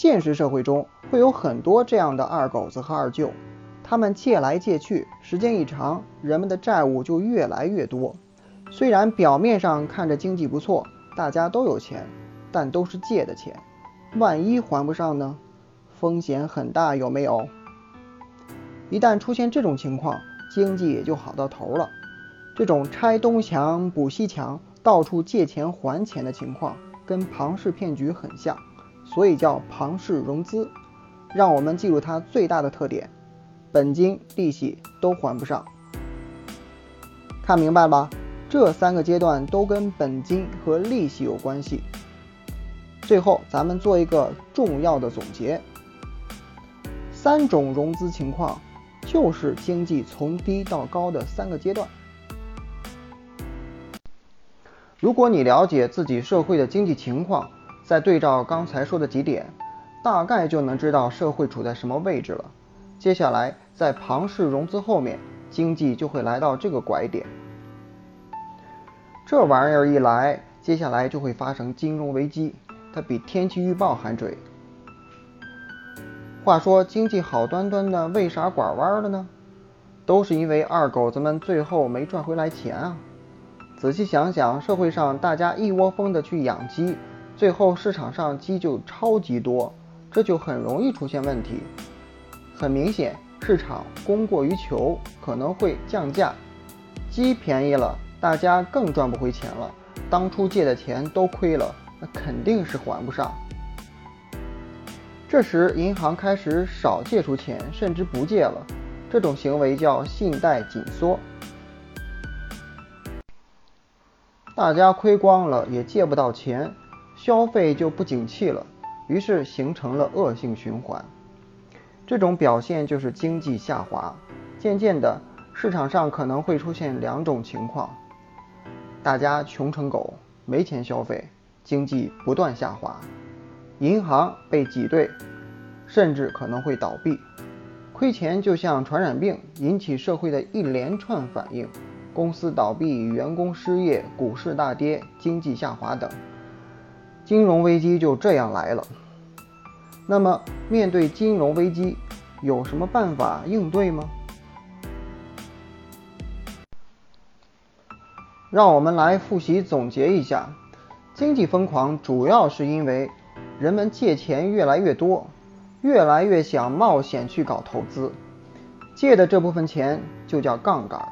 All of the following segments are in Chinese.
现实社会中会有很多这样的二狗子和二舅，他们借来借去，时间一长，人们的债务就越来越多。虽然表面上看着经济不错，大家都有钱，但都是借的钱，万一还不上呢？风险很大，有没有？一旦出现这种情况，经济也就好到头了。这种拆东墙补西墙，到处借钱还钱的情况，跟庞氏骗局很像，所以叫庞氏融资。让我们记住它最大的特点：本金、利息都还不上。看明白吧？这三个阶段都跟本金和利息有关系。最后，咱们做一个重要的总结：三种融资情况，就是经济从低到高的三个阶段。如果你了解自己社会的经济情况，再对照刚才说的几点，大概就能知道社会处在什么位置了。接下来，在庞氏融资后面，经济就会来到这个拐点。这玩意儿一来，接下来就会发生金融危机，它比天气预报还准。话说经济好端端的，为啥拐弯了呢？都是因为二狗子们最后没赚回来钱啊！仔细想想，社会上大家一窝蜂的去养鸡，最后市场上鸡就超级多，这就很容易出现问题。很明显，市场供过于求，可能会降价，鸡便宜了，大家更赚不回钱了。当初借的钱都亏了，那肯定是还不上。这时，银行开始少借出钱，甚至不借了，这种行为叫信贷紧缩。大家亏光了，也借不到钱，消费就不景气了，于是形成了恶性循环。这种表现就是经济下滑。渐渐的，市场上可能会出现两种情况：大家穷成狗，没钱消费，经济不断下滑；银行被挤兑，甚至可能会倒闭。亏钱就像传染病，引起社会的一连串反应。公司倒闭、员工失业、股市大跌、经济下滑等，金融危机就这样来了。那么，面对金融危机，有什么办法应对吗？让我们来复习总结一下：经济疯狂主要是因为人们借钱越来越多，越来越想冒险去搞投资，借的这部分钱就叫杠杆。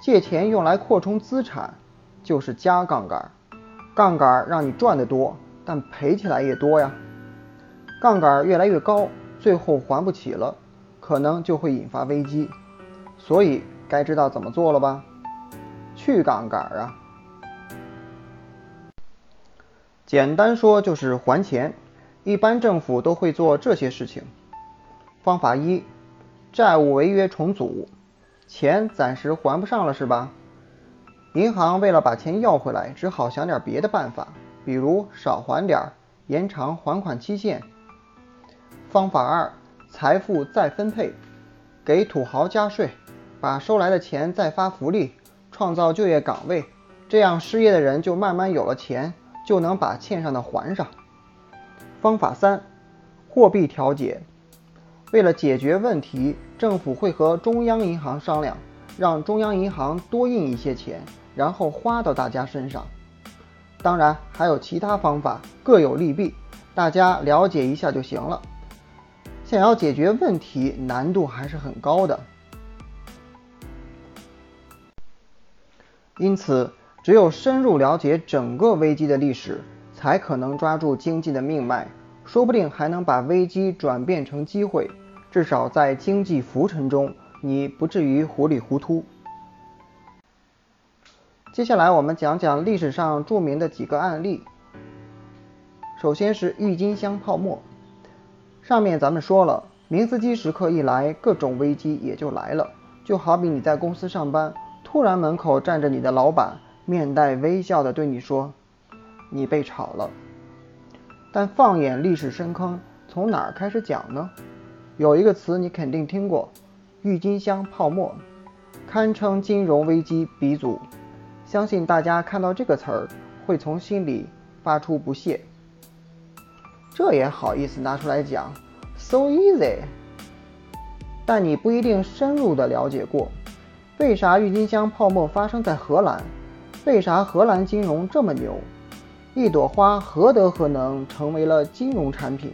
借钱用来扩充资产，就是加杠杆。杠杆让你赚得多，但赔起来也多呀。杠杆越来越高，最后还不起了，可能就会引发危机。所以该知道怎么做了吧？去杠杆啊！简单说就是还钱。一般政府都会做这些事情。方法一：债务违约重组。钱暂时还不上了是吧？银行为了把钱要回来，只好想点别的办法，比如少还点，延长还款期限。方法二：财富再分配，给土豪加税，把收来的钱再发福利，创造就业岗位，这样失业的人就慢慢有了钱，就能把欠上的还上。方法三：货币调节。为了解决问题，政府会和中央银行商量，让中央银行多印一些钱，然后花到大家身上。当然还有其他方法，各有利弊，大家了解一下就行了。想要解决问题，难度还是很高的。因此，只有深入了解整个危机的历史，才可能抓住经济的命脉，说不定还能把危机转变成机会。至少在经济浮沉中，你不至于糊里糊涂。接下来我们讲讲历史上著名的几个案例。首先是郁金香泡沫。上面咱们说了，明斯基时刻一来，各种危机也就来了。就好比你在公司上班，突然门口站着你的老板，面带微笑的对你说：“你被炒了。”但放眼历史深坑，从哪儿开始讲呢？有一个词你肯定听过，郁金香泡沫，堪称金融危机鼻祖。相信大家看到这个词儿，会从心里发出不屑。这也好意思拿出来讲，so easy。但你不一定深入的了解过，为啥郁金香泡沫发生在荷兰？为啥荷兰金融这么牛？一朵花何德何能成为了金融产品？